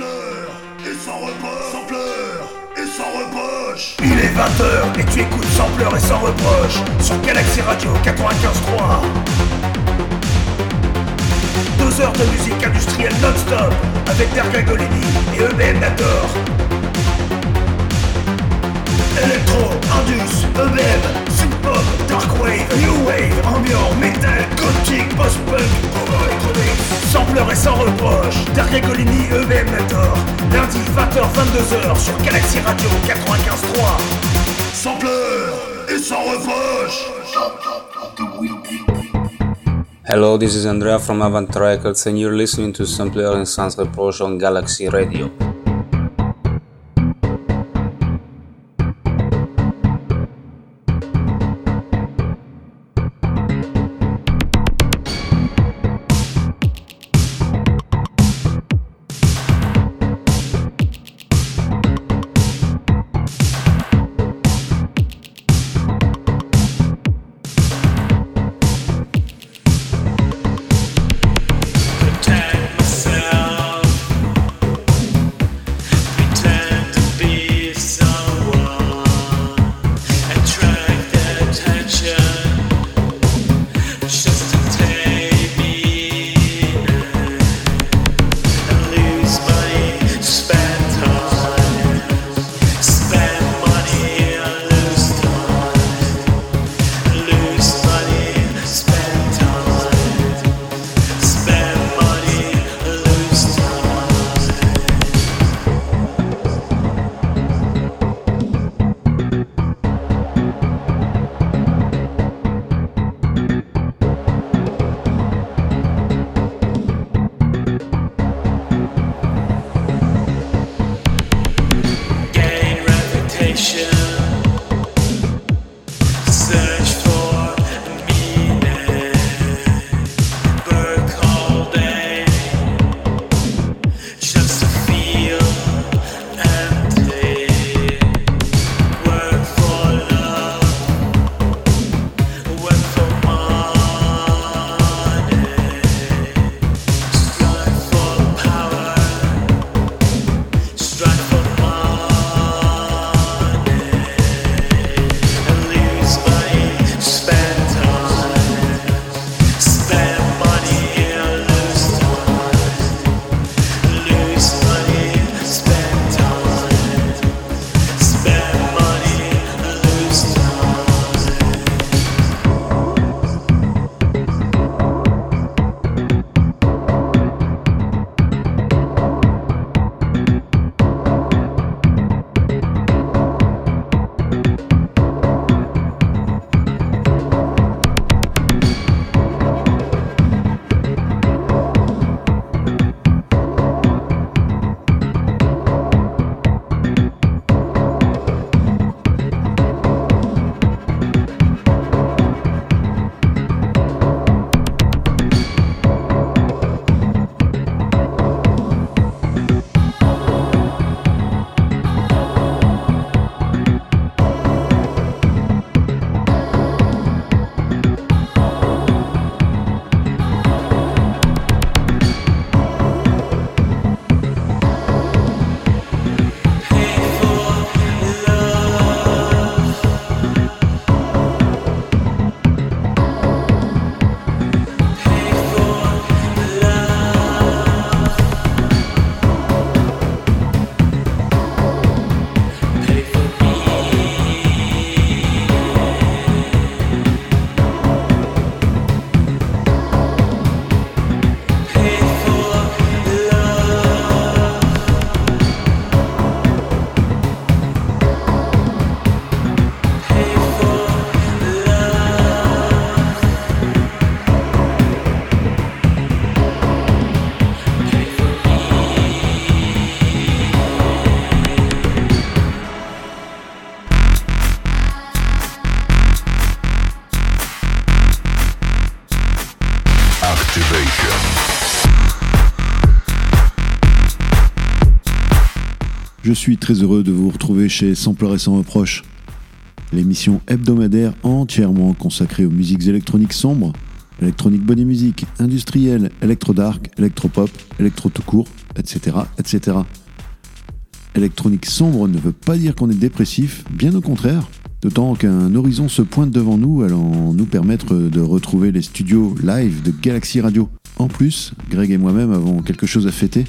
et sans reproche, pleurs et sans reproche. Il est 20h et tu écoutes sans pleurs et sans reproche sur Galaxy Radio 95.3. Deux heures de musique industrielle non-stop avec Derga Golini et EBM Nator. Electro, Indus, EBM, synth-pop, darkwave, new wave, ambiant, metal, gothic, post-punk, électronique, sans pleurs et sans reproche. Golini, EBM Nator. Lundi 20h-22h sur Galaxy Radio 95.3. Sans pleurs et sans reproche. Hello, this is Andrea from Avant Records, and you're listening to Sampler and Sans Reproche on Galaxy Radio. Je suis très heureux de vous retrouver chez Sans pleurs et sans reproche, l'émission hebdomadaire entièrement consacrée aux musiques électroniques sombres Électronique body music, industriel, électro-dark, électro-pop, électro tout court, etc., etc. Électronique sombre ne veut pas dire qu'on est dépressif, bien au contraire. D'autant qu'un horizon se pointe devant nous, allant nous permettre de retrouver les studios live de Galaxy Radio. En plus, Greg et moi-même avons quelque chose à fêter.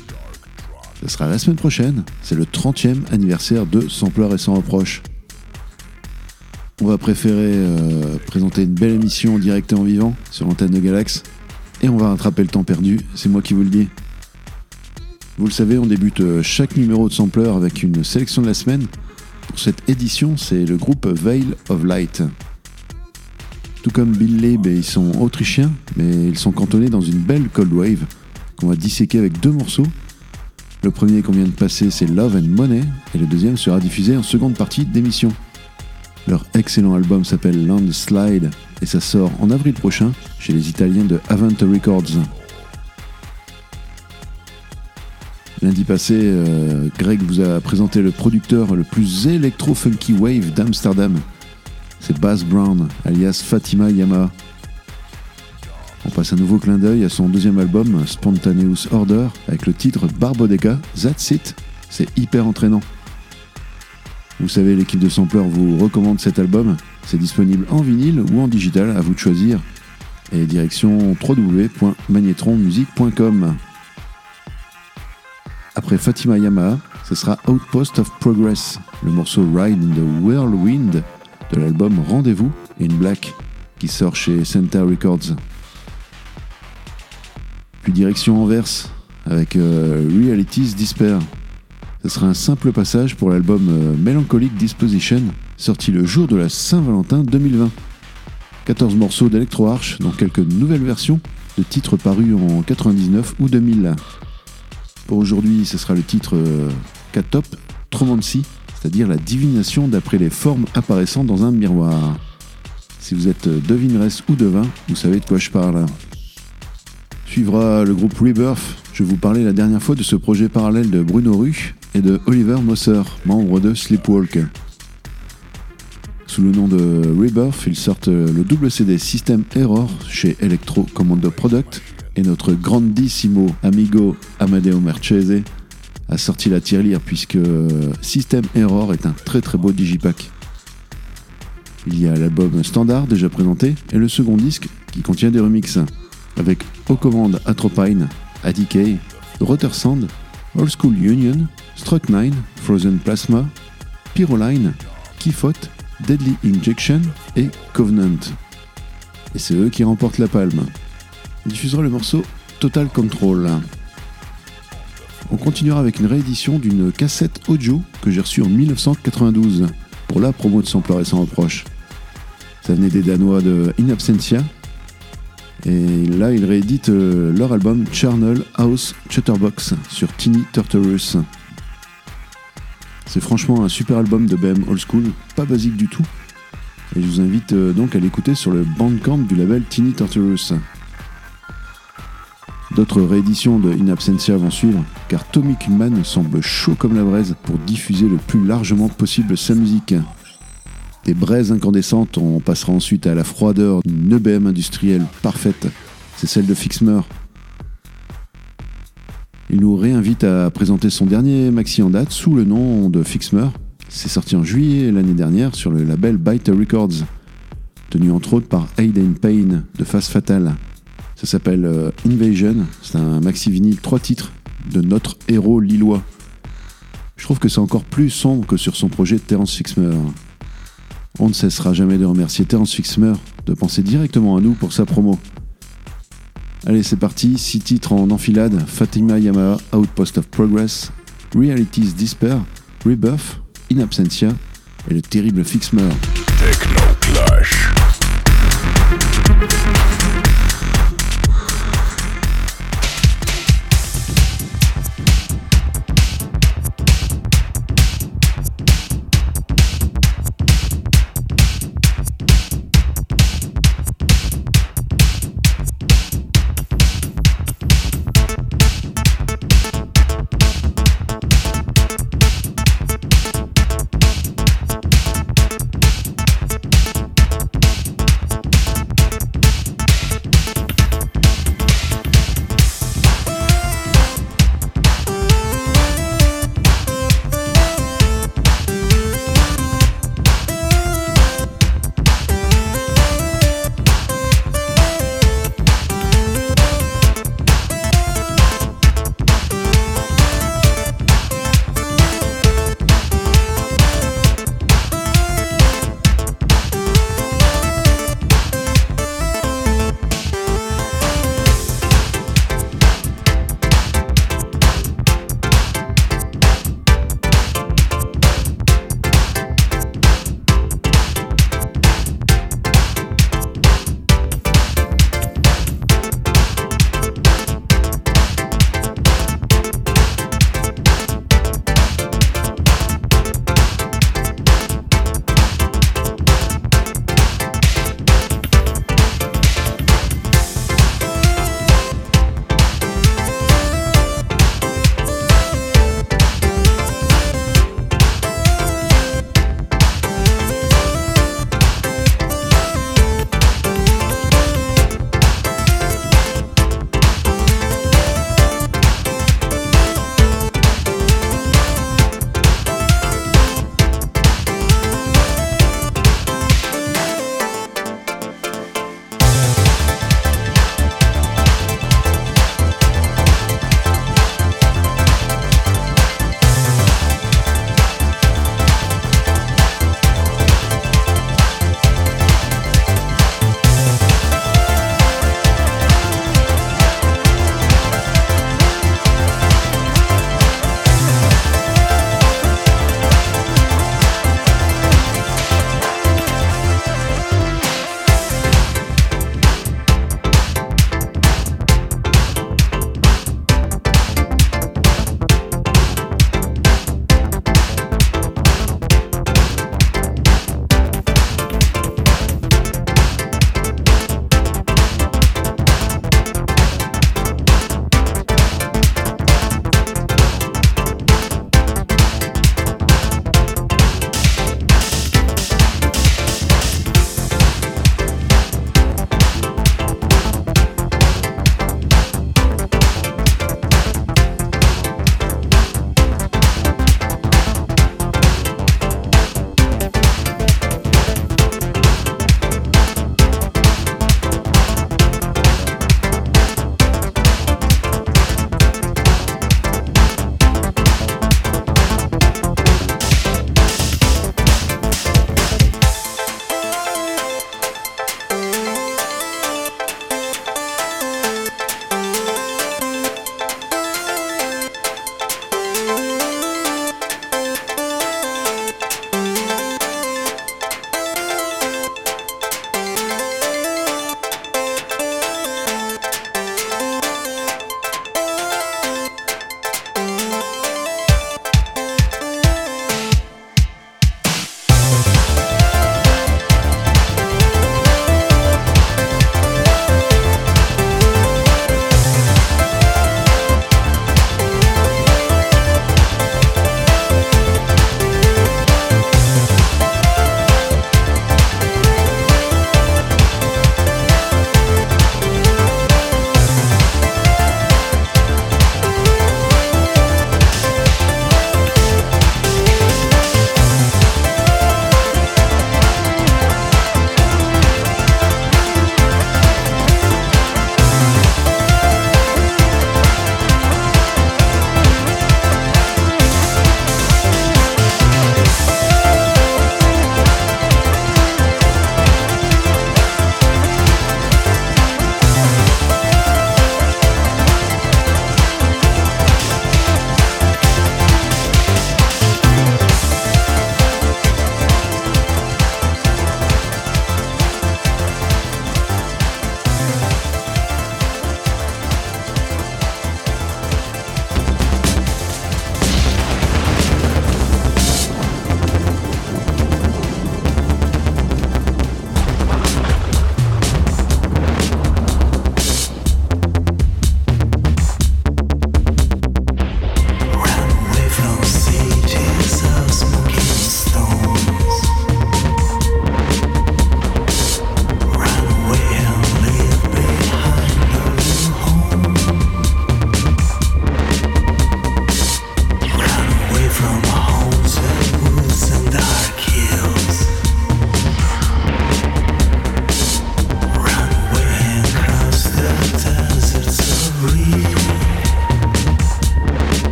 Ce sera la semaine prochaine, c'est le 30e anniversaire de Sampler et sans reproche. On va préférer euh, présenter une belle émission en direct et en vivant sur l'antenne de Galax. Et on va rattraper le temps perdu, c'est moi qui vous le dis. Vous le savez, on débute euh, chaque numéro de Sampler avec une sélection de la semaine. Pour cette édition, c'est le groupe Veil of Light. Tout comme Bill Leib, ils sont autrichiens, mais ils sont cantonnés dans une belle cold wave qu'on va disséquer avec deux morceaux. Le premier qu'on vient de passer, c'est Love and Money, et le deuxième sera diffusé en seconde partie d'émission. Leur excellent album s'appelle Landslide, et ça sort en avril prochain chez les Italiens de Avant Records. Lundi passé, euh, Greg vous a présenté le producteur le plus électro-funky wave d'Amsterdam. C'est Bass Brown, alias Fatima Yamaha. Passe un nouveau clin d'œil à son deuxième album, Spontaneous Order, avec le titre Barbodeka, That's It. C'est hyper entraînant. Vous savez, l'équipe de Sampler vous recommande cet album. C'est disponible en vinyle ou en digital, à vous de choisir. Et direction www.magnetronmusic.com. Après Fatima Yamaha, ce sera Outpost of Progress, le morceau Ride in the Whirlwind de l'album Rendez-vous in Black qui sort chez Center Records. Direction Anvers avec euh, Realities Despair. Ce sera un simple passage pour l'album euh, Melancholic Disposition sorti le jour de la Saint-Valentin 2020. 14 morceaux d'électro-arch dont quelques nouvelles versions de titres parus en 99 ou 2000. Pour aujourd'hui, ce sera le titre euh, Katop Tromancy, c'est-à-dire la divination d'après les formes apparaissant dans un miroir. Si vous êtes devineresse ou devin, vous savez de quoi je parle. Suivra le groupe Rebirth. Je vous parlais la dernière fois de ce projet parallèle de Bruno Rue et de Oliver Mosser, membre de Sleepwalk. Sous le nom de Rebirth, ils sortent le double CD System Error chez Electro Commando Product et notre grandissimo amigo Amadeo Marchese a sorti la tirelire puisque System Error est un très très beau digipack. Il y a l'album standard déjà présenté et le second disque qui contient des remixes avec aux commandes Atropine, ADK, Rotersand, Old School Union, Struck 9, Frozen Plasma, Pyroline, Kifot, Deadly Injection et Covenant. Et c'est eux qui remportent la palme. On diffusera le morceau Total Control. On continuera avec une réédition d'une cassette audio que j'ai reçue en 1992 pour la promo de Sampler et sans reproche. Ça venait des Danois de In Absentia. Et là, ils rééditent euh, leur album Charnel House Chatterbox sur Teeny Turturus. C'est franchement un super album de BM Old School, pas basique du tout. Et je vous invite euh, donc à l'écouter sur le bandcamp du label Teeny Turturus. D'autres rééditions de In Absentia vont suivre, car Tommy Kuhlman semble chaud comme la braise pour diffuser le plus largement possible sa musique. Des braises incandescentes, on passera ensuite à la froideur d'une EBM industrielle parfaite, c'est celle de Fixmer. Il nous réinvite à présenter son dernier maxi en date sous le nom de Fixmer. C'est sorti en juillet l'année dernière sur le label Byte Records, tenu entre autres par Aiden Payne de Face Fatale. Ça s'appelle euh, Invasion, c'est un maxi vinyle 3 titres de notre héros lillois. Je trouve que c'est encore plus sombre que sur son projet Terence Fixmer. On ne cessera jamais de remercier Terence Fixmer de penser directement à nous pour sa promo. Allez, c'est parti, 6 titres en enfilade Fatima Yamaha, Outpost of Progress, Realities Despair, Rebirth, In Absentia et le terrible Fixmer.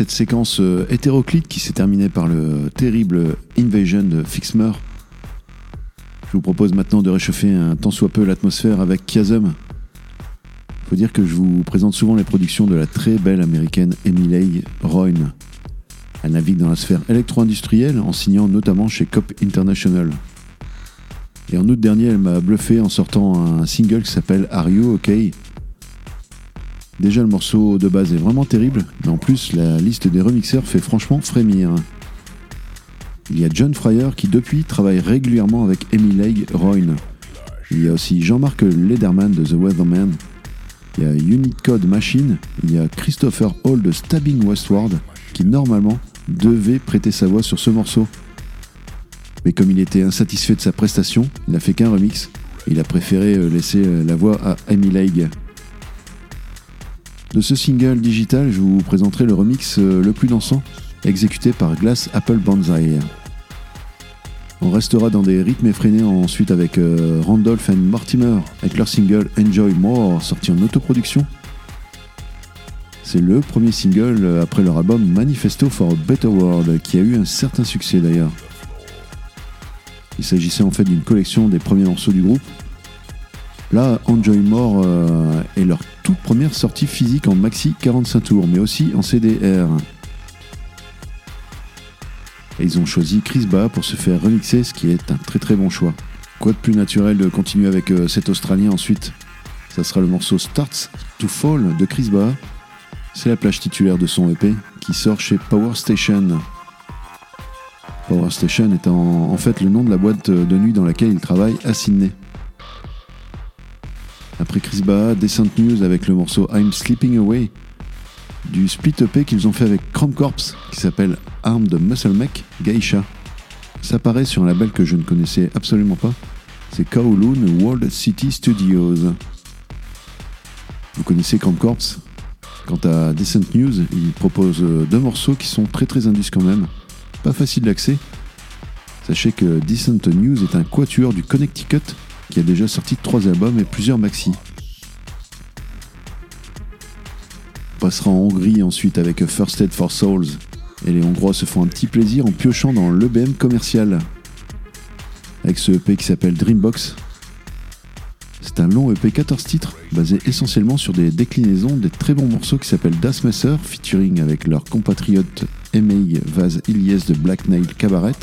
Cette séquence euh, hétéroclite qui s'est terminée par le terrible Invasion de Fixmer, je vous propose maintenant de réchauffer un tant soit peu l'atmosphère avec Chiasm. Faut dire que je vous présente souvent les productions de la très belle américaine Emily Royne. Elle navigue dans la sphère électro-industrielle en signant notamment chez Cop International. Et en août dernier, elle m'a bluffé en sortant un single qui s'appelle Are You OK Déjà, le morceau de base est vraiment terrible, mais en plus, la liste des remixeurs fait franchement frémir. Il y a John Fryer qui, depuis, travaille régulièrement avec Emily Royne. Il y a aussi Jean-Marc Lederman de The Weatherman. Il y a Unit Code Machine. Il y a Christopher Hall de Stabbing Westward, qui normalement devait prêter sa voix sur ce morceau. Mais comme il était insatisfait de sa prestation, il n'a fait qu'un remix. Il a préféré euh, laisser euh, la voix à Amy Leigh. De ce single digital, je vous présenterai le remix euh, le plus dansant, exécuté par Glass Apple Banzai. On restera dans des rythmes effrénés ensuite avec euh, Randolph and Mortimer, avec leur single Enjoy More, sorti en autoproduction. C'est le premier single euh, après leur album Manifesto for a Better World, qui a eu un certain succès d'ailleurs. Il s'agissait en fait d'une collection des premiers morceaux du groupe. Là, Enjoy More euh, est leur toute première sortie physique en maxi 45 tours, mais aussi en CDR. Et ils ont choisi Chris Ba pour se faire remixer, ce qui est un très très bon choix. Quoi de plus naturel de continuer avec euh, cet Australien ensuite? Ça sera le morceau Starts to Fall de Chris Ba. C'est la plage titulaire de son EP qui sort chez Power Station. Power Station est en, en fait le nom de la boîte de nuit dans laquelle il travaille à Sydney. Après Chris Baha, Descent News avec le morceau I'm Sleeping Away, du split EP qu'ils ont fait avec Chrome Corps qui s'appelle Armed Muscle Mech Geisha. Ça paraît sur un label que je ne connaissais absolument pas, c'est Kowloon World City Studios. Vous connaissez Chrome Corps? Quant à Descent News, il propose deux morceaux qui sont très très indus quand même, pas facile d'accès. Sachez que Decent News est un quatuor du Connecticut qui a déjà sorti trois albums et plusieurs maxi. On passera en Hongrie ensuite avec First Aid for Souls. Et les Hongrois se font un petit plaisir en piochant dans l'EBM commercial. Avec ce EP qui s'appelle Dreambox. C'est un long EP 14 titres, basé essentiellement sur des déclinaisons des très bons morceaux qui s'appellent Das Messer, featuring avec leur compatriote Emei Vaz Ilyes de Black Nail Cabaret,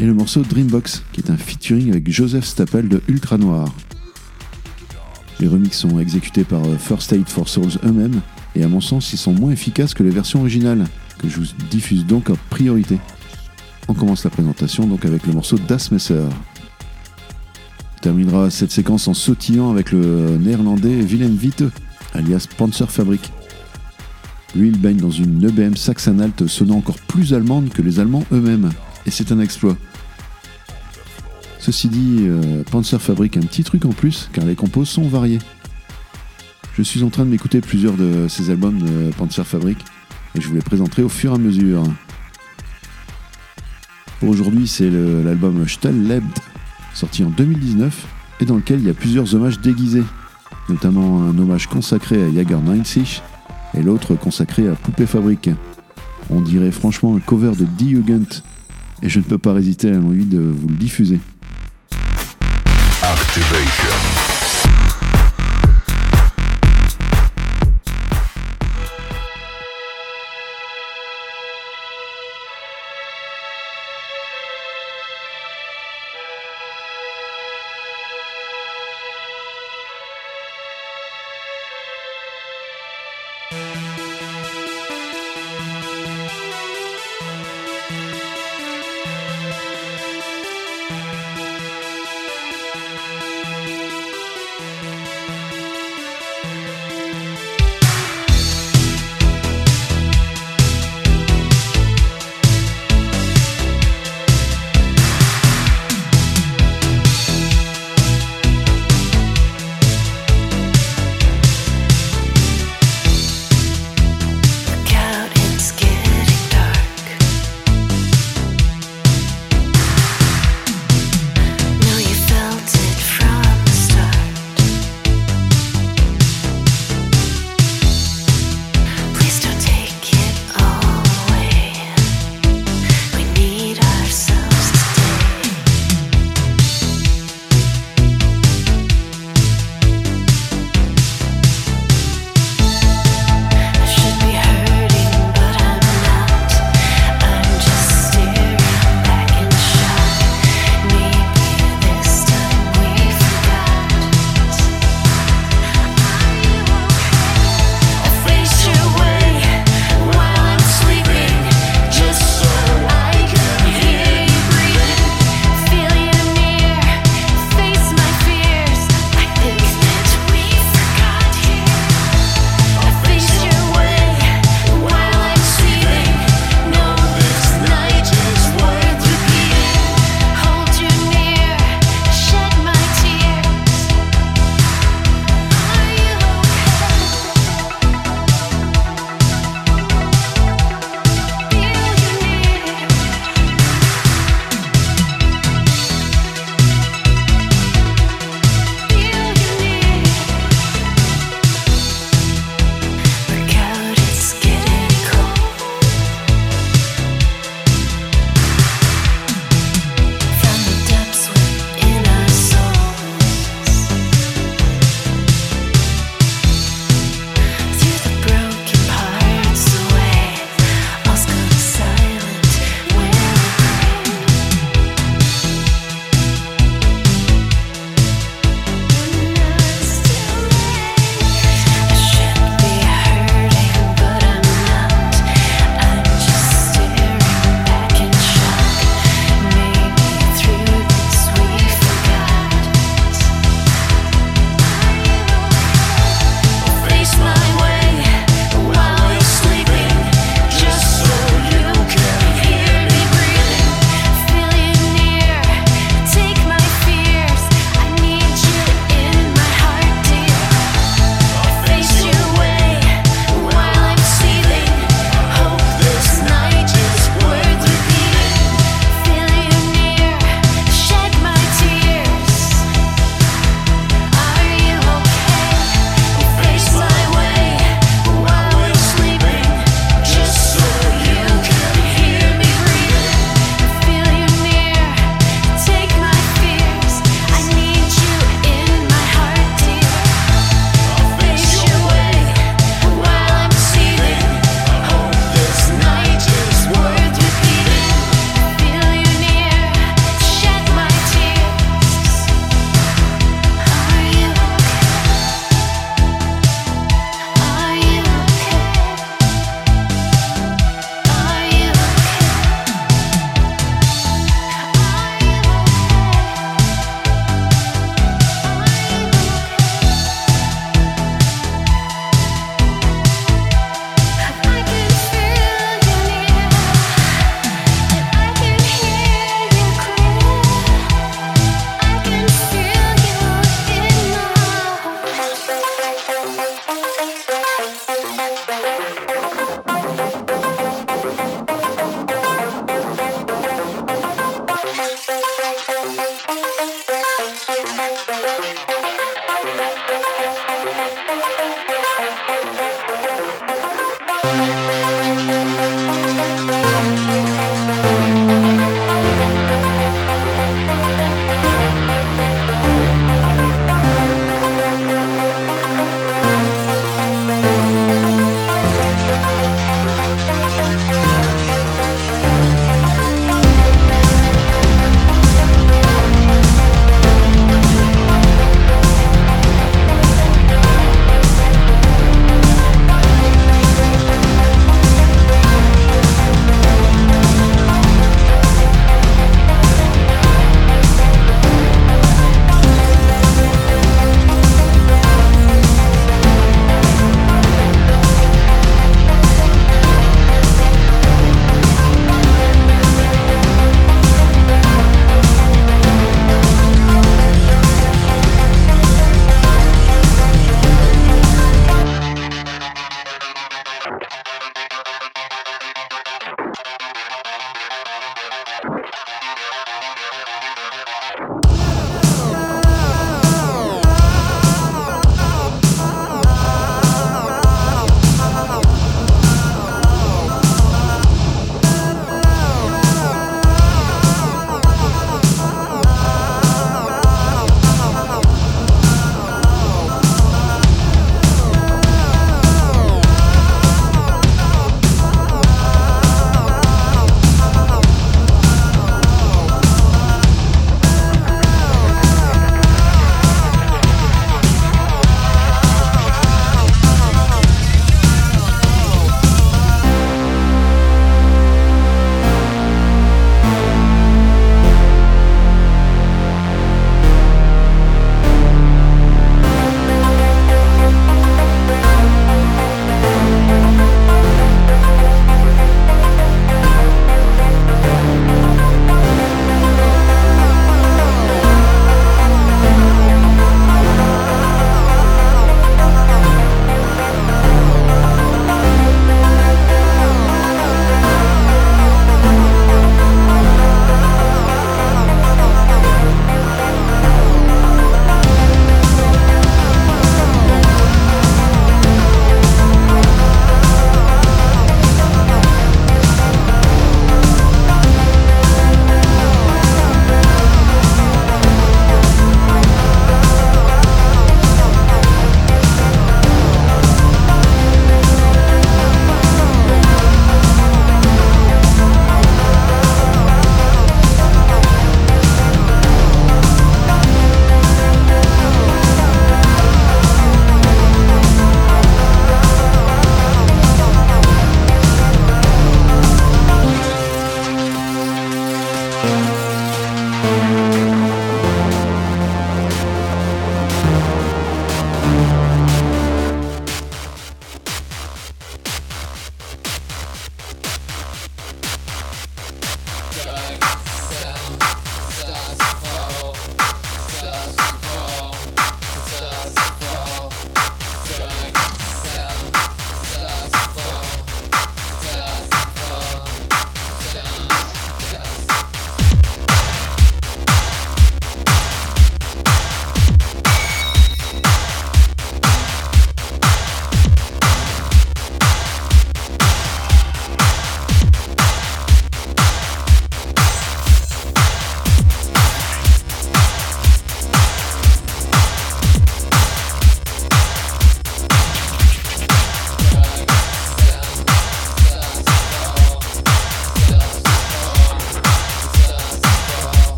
et le morceau Dreambox, qui est un featuring avec Joseph Stappel de Ultra Noir. Les remixes sont exécutés par euh, First Aid for Souls eux-mêmes, et à mon sens, ils sont moins efficaces que les versions originales, que je vous diffuse donc en priorité. On commence la présentation donc avec le morceau Das Messer. On terminera cette séquence en sautillant avec le néerlandais Willem Witte, alias Panzer Fabrik. Lui, il baigne dans une EBM saxon-alt sonnant encore plus allemande que les Allemands eux-mêmes, et c'est un exploit. Ceci dit, euh, Panzer fabrique un petit truc en plus, car les compos sont variés. Je suis en train de m'écouter plusieurs de ces albums de Panzer Fabric, et je vous les présenterai au fur et à mesure. Aujourd'hui, c'est l'album Stalllebt, sorti en 2019, et dans lequel il y a plusieurs hommages déguisés, notamment un hommage consacré à Jager 90 et l'autre consacré à Poupée Fabrique. On dirait franchement un cover de Die Jugend, et je ne peux pas résister à l'envie de vous le diffuser. Activation.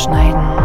schneiden.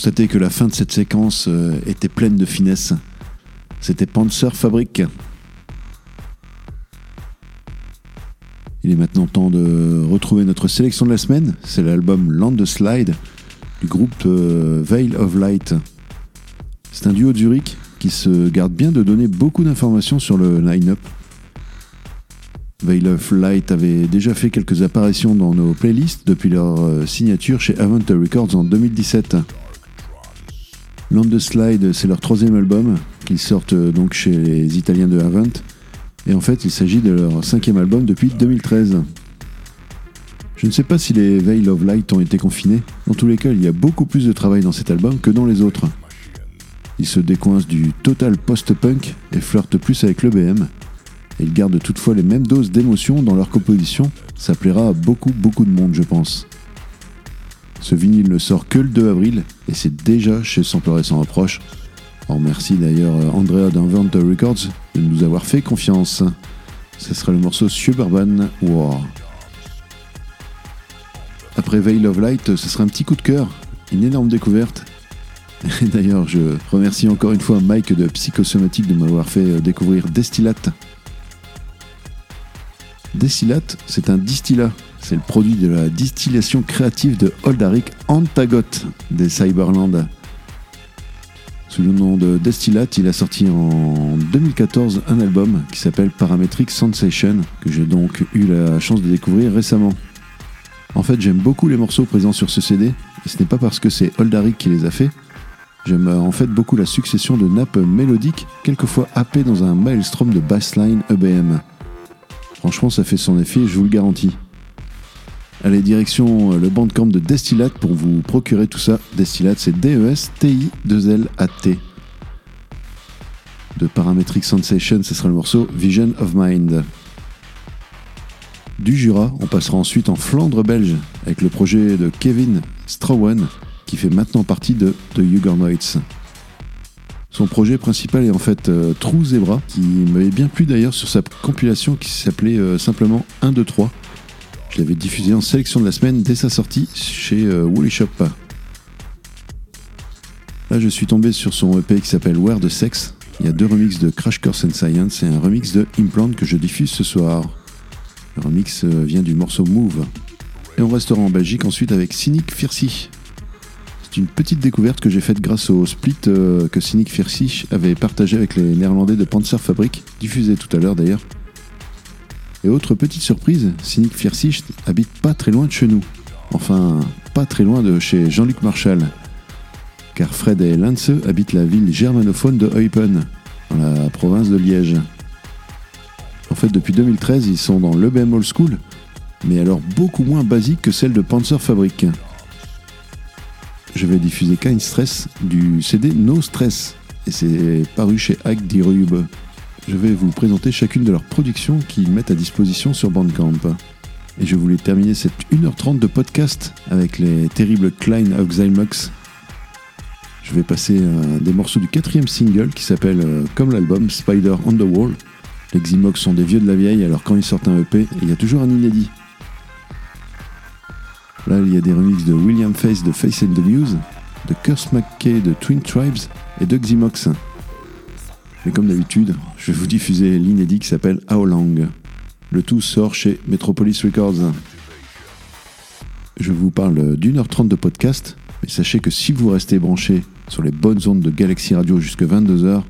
que la fin de cette séquence euh, était pleine de finesse. C'était Panzer Fabric. Il est maintenant temps de retrouver notre sélection de la semaine. C'est l'album Land Slide du groupe euh, Veil of Light. C'est un duo de Zurich qui se garde bien de donner beaucoup d'informations sur le line-up. Veil of Light avait déjà fait quelques apparitions dans nos playlists depuis leur euh, signature chez Aventer Records en 2017. Land de Slide, c'est leur troisième album qu'ils sortent euh, donc chez les Italiens de Avent. Et en fait, il s'agit de leur cinquième album depuis 2013. Je ne sais pas si les Veil of Light ont été confinés. Dans tous les cas, il y a beaucoup plus de travail dans cet album que dans les autres. Ils se décoincent du total post-punk et flirtent plus avec le BM. Ils gardent toutefois les mêmes doses d'émotion dans leur composition. Ça plaira à beaucoup, beaucoup de monde, je pense. Ce vinyle ne sort que le 2 avril et c'est déjà chez Sampler sans reproche. On remercie d'ailleurs euh, Andrea d'Inventer Records de nous avoir fait confiance. Ce sera le morceau Suburban War. Après Veil of Light, ce sera un petit coup de cœur, une énorme découverte. D'ailleurs, je remercie encore une fois Mike de Psychosomatique de m'avoir fait euh, découvrir Destillat. Destillat, c'est un distillat. C'est le produit de la distillation créative de Holdaric Antagot des Cyberland. Sous le nom de Destillat, il a sorti en 2014 un album qui s'appelle Parametric Sensation, que j'ai donc eu la chance de découvrir récemment. En fait, j'aime beaucoup les morceaux présents sur ce CD, et ce n'est pas parce que c'est Holdaric qui les a fait. J'aime euh, en fait beaucoup la succession de nappes mélodiques, quelquefois happées dans un maelstrom de bassline EBM. Franchement, ça fait son effet, je vous le garantis. Allez, direction euh, le bandcamp de Destillat pour vous procurer tout ça. Destillat, c'est E D-E-S-T-I-2-L-A-T. De Parametric Sensation, ce sera le morceau Vision of Mind. Du Jura, on passera ensuite en Flandre belge avec le projet de Kevin Strawen qui fait maintenant partie de The Juggernautes. Son projet principal est en fait euh, True Zebra, qui m'avait bien plu d'ailleurs sur sa compilation qui s'appelait euh, simplement 1, 2, 3. Je l'avais diffusé en sélection de la semaine dès sa sortie chez euh, Woolly Shop. Là, je suis tombé sur son EP qui s'appelle Where the Sex. Il y a deux remixes de Crash Course and Science et un remix de Implant que je diffuse ce soir. Le remix euh, vient du morceau Move. Et on restera en Belgique ensuite avec Cynic Fiercy. C'est une petite découverte que j'ai faite grâce au split euh, que Cynic Fiercy avait partagé avec les Néerlandais de Panzer Fabric, diffusé tout à l'heure d'ailleurs. Et autre petite surprise, Cynic Fiercy habite pas très loin de chez nous. Enfin, pas très loin de chez Jean-Luc Marshall. Car Fred et Lance habitent la ville germanophone de Eupen, dans la province de Liège. En fait, depuis 2013, ils sont dans l'EBM Old School, mais alors beaucoup moins basique que celle de Panzer Fabric. Je vais diffuser Kind Stress du CD No Stress, et c'est paru chez Hack Dirube. Je vais vous présenter chacune de leurs productions qu'ils mettent à disposition sur Bandcamp. Et je voulais terminer cette 1h30 de podcast avec les terribles Klein Oxylmox. Je vais passer euh, des morceaux du quatrième single qui s'appelle, euh, comme l'album, Spider on the Wall. Les Ximox sont des vieux de la vieille, alors quand ils sortent un EP, il y a toujours un inédit. Là, il y a des remixes de William Face de Face and the Muse, de Curse McKay de Twin Tribes et de Ximox. Mais comme d'habitude, je vais vous diffuser l'inédit qui s'appelle How Long. Le tout sort chez Metropolis Records. Je vous parle d'une heure trente de podcast, mais sachez que si vous restez branché sur les bonnes ondes de Galaxy Radio jusqu'à 22h,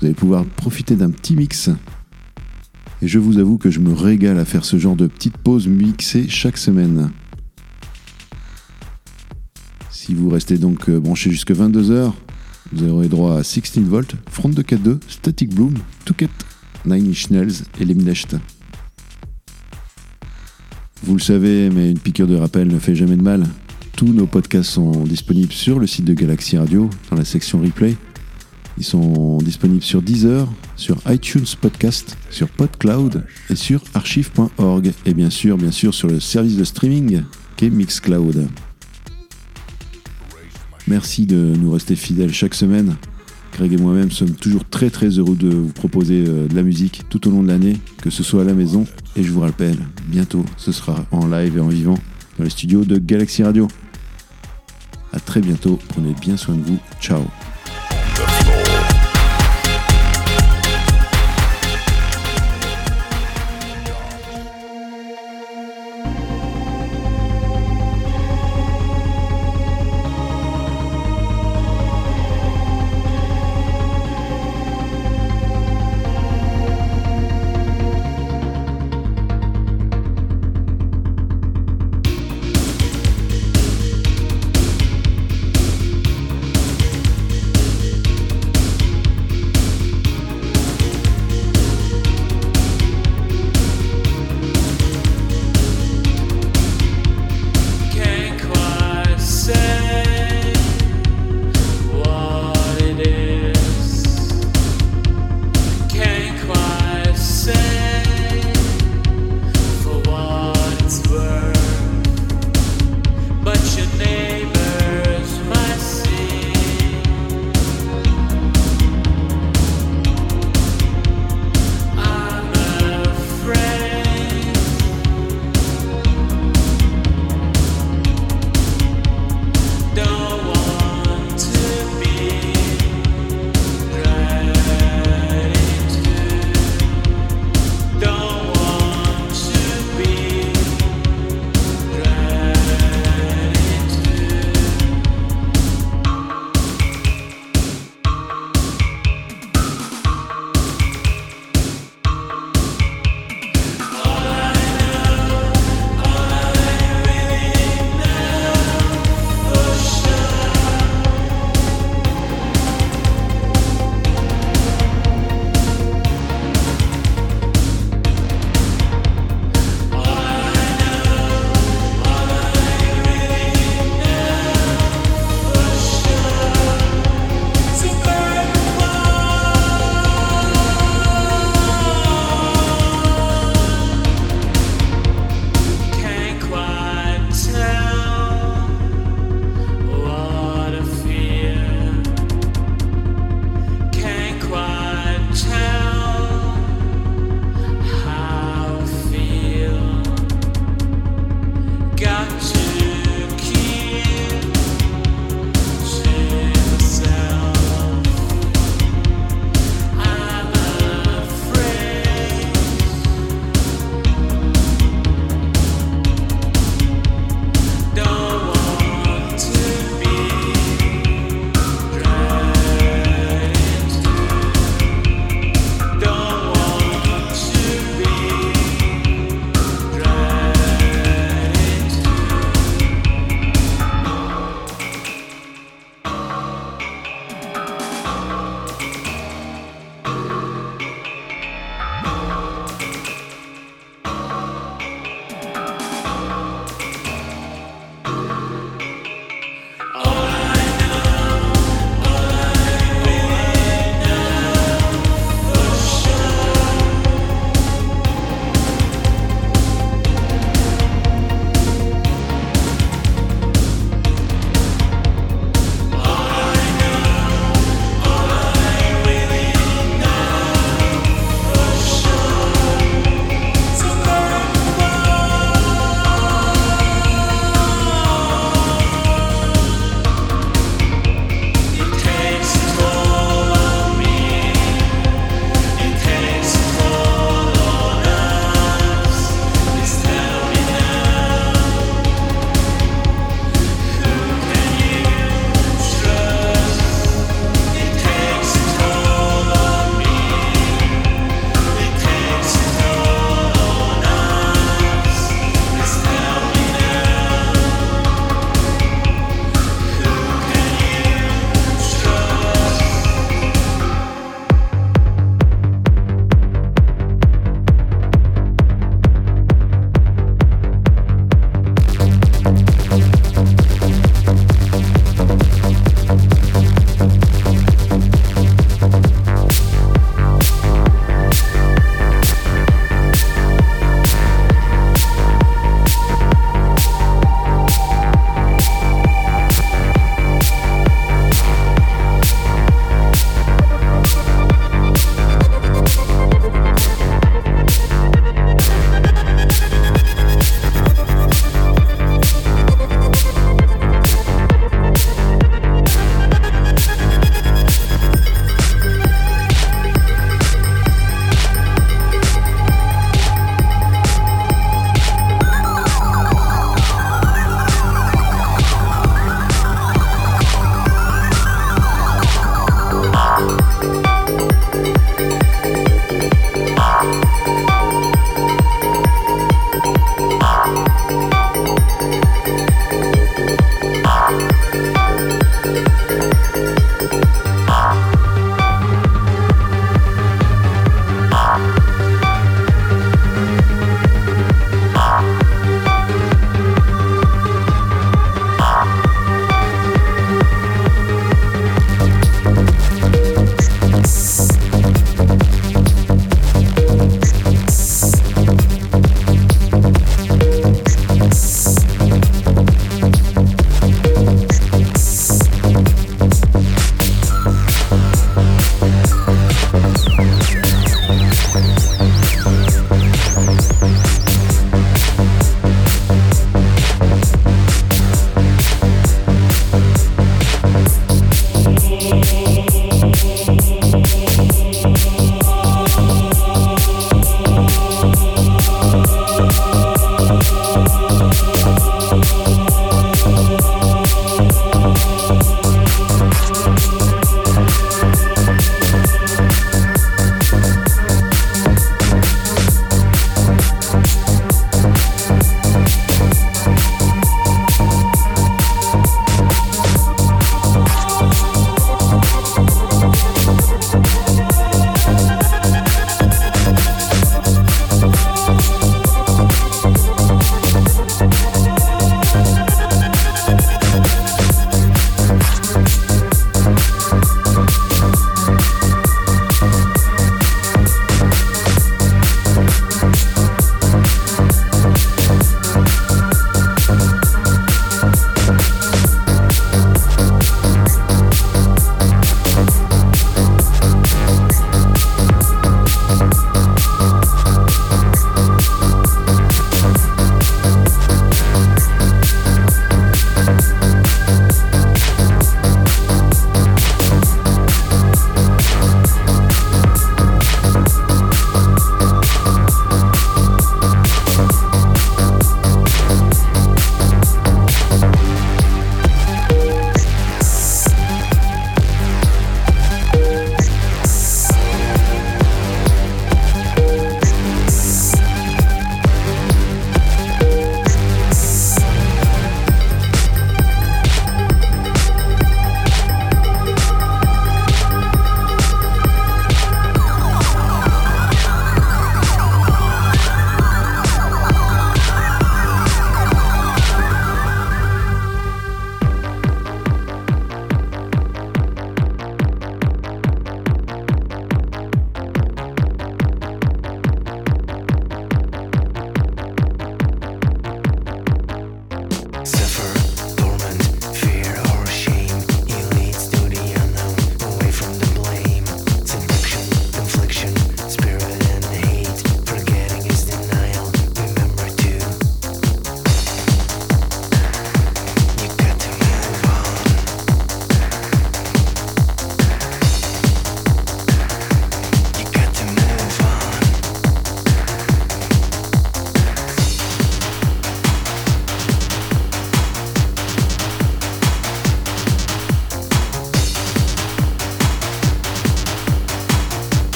vous allez pouvoir profiter d'un petit mix. Et je vous avoue que je me régale à faire ce genre de petites pauses mixées chaque semaine. Si vous restez donc branché jusqu'à 22h, vous aurez droit à 16 volts, Front de 4.2, Static Bloom, Touquet, Nine Inch Nails et Limnecht. Vous le savez, mais une piqûre de rappel ne fait jamais de mal. Tous nos podcasts sont disponibles sur le site de Galaxy Radio, dans la section replay. Ils sont disponibles sur Deezer, sur iTunes Podcast, sur PodCloud et sur archive.org. Et bien sûr, bien sûr, sur le service de streaming qu'est Mixcloud. Merci de nous rester fidèles chaque semaine. Greg et moi-même sommes toujours très très heureux de vous proposer euh, de la musique tout au long de l'année, que ce soit à la maison. Et je vous rappelle, bientôt ce sera en live et en vivant dans les studios de Galaxy Radio. A très bientôt, prenez bien soin de vous. Ciao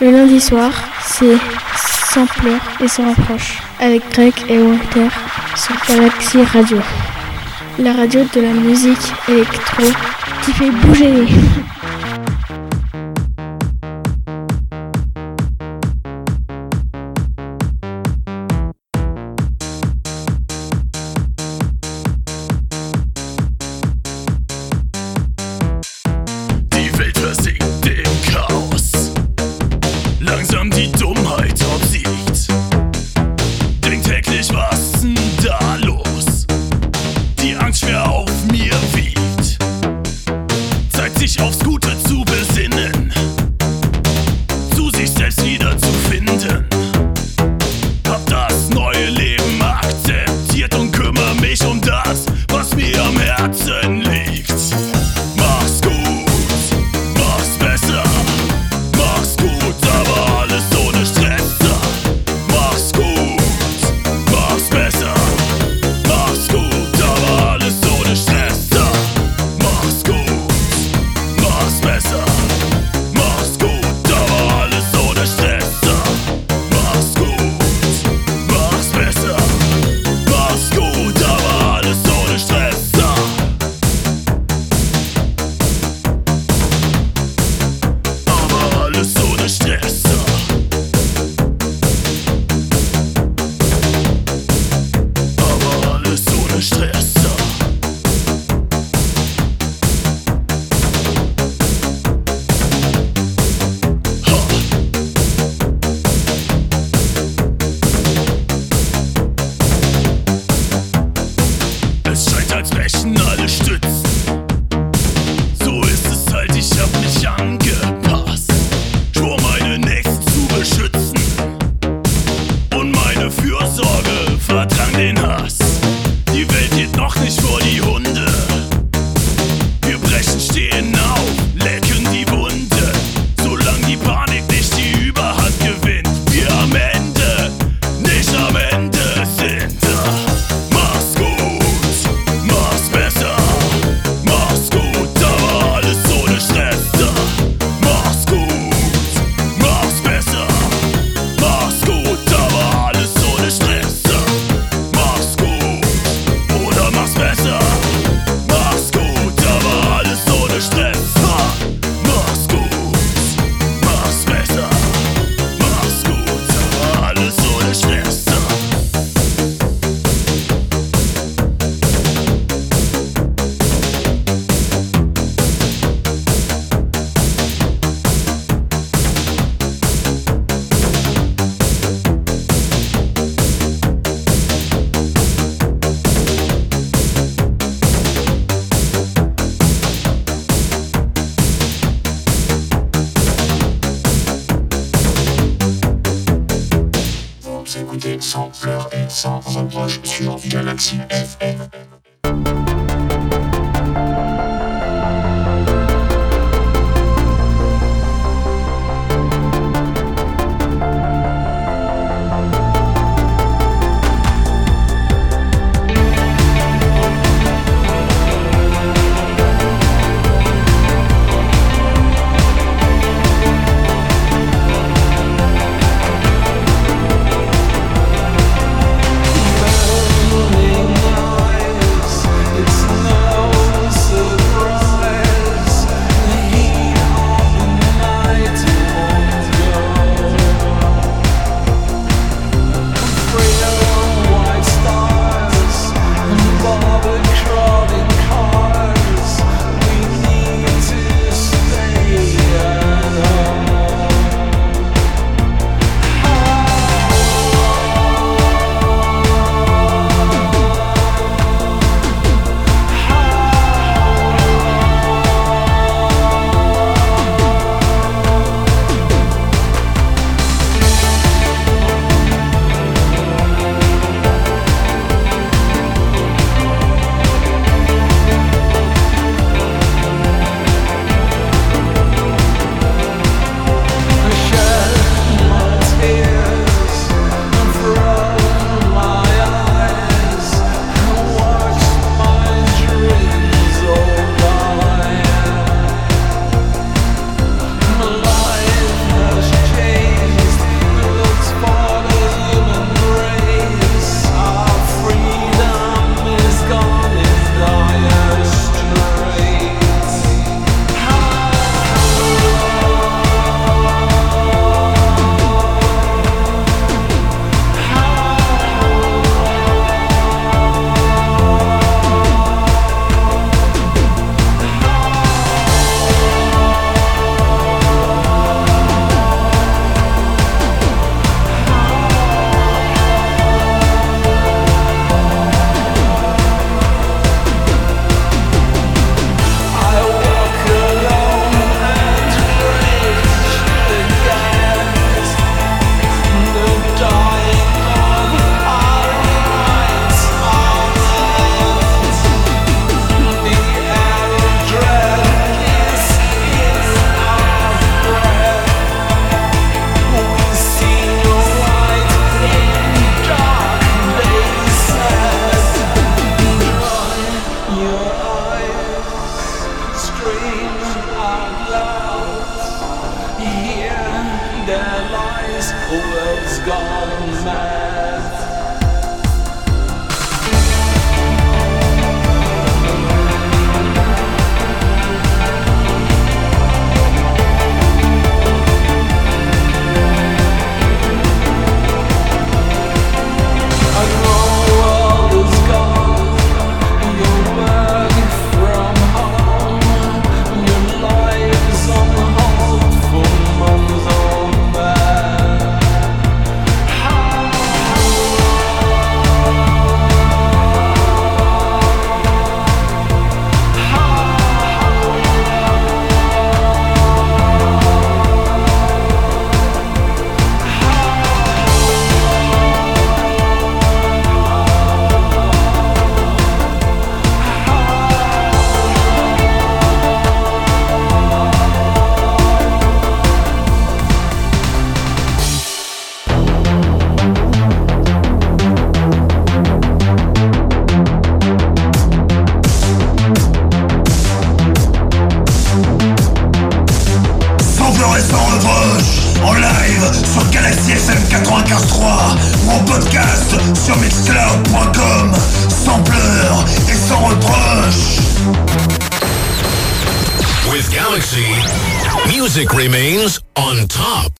Le lundi soir, c'est Sans pleurs et sans reproche, avec Greg et Walter sur Galaxy Radio. La radio de la musique électro qui fait bouger les...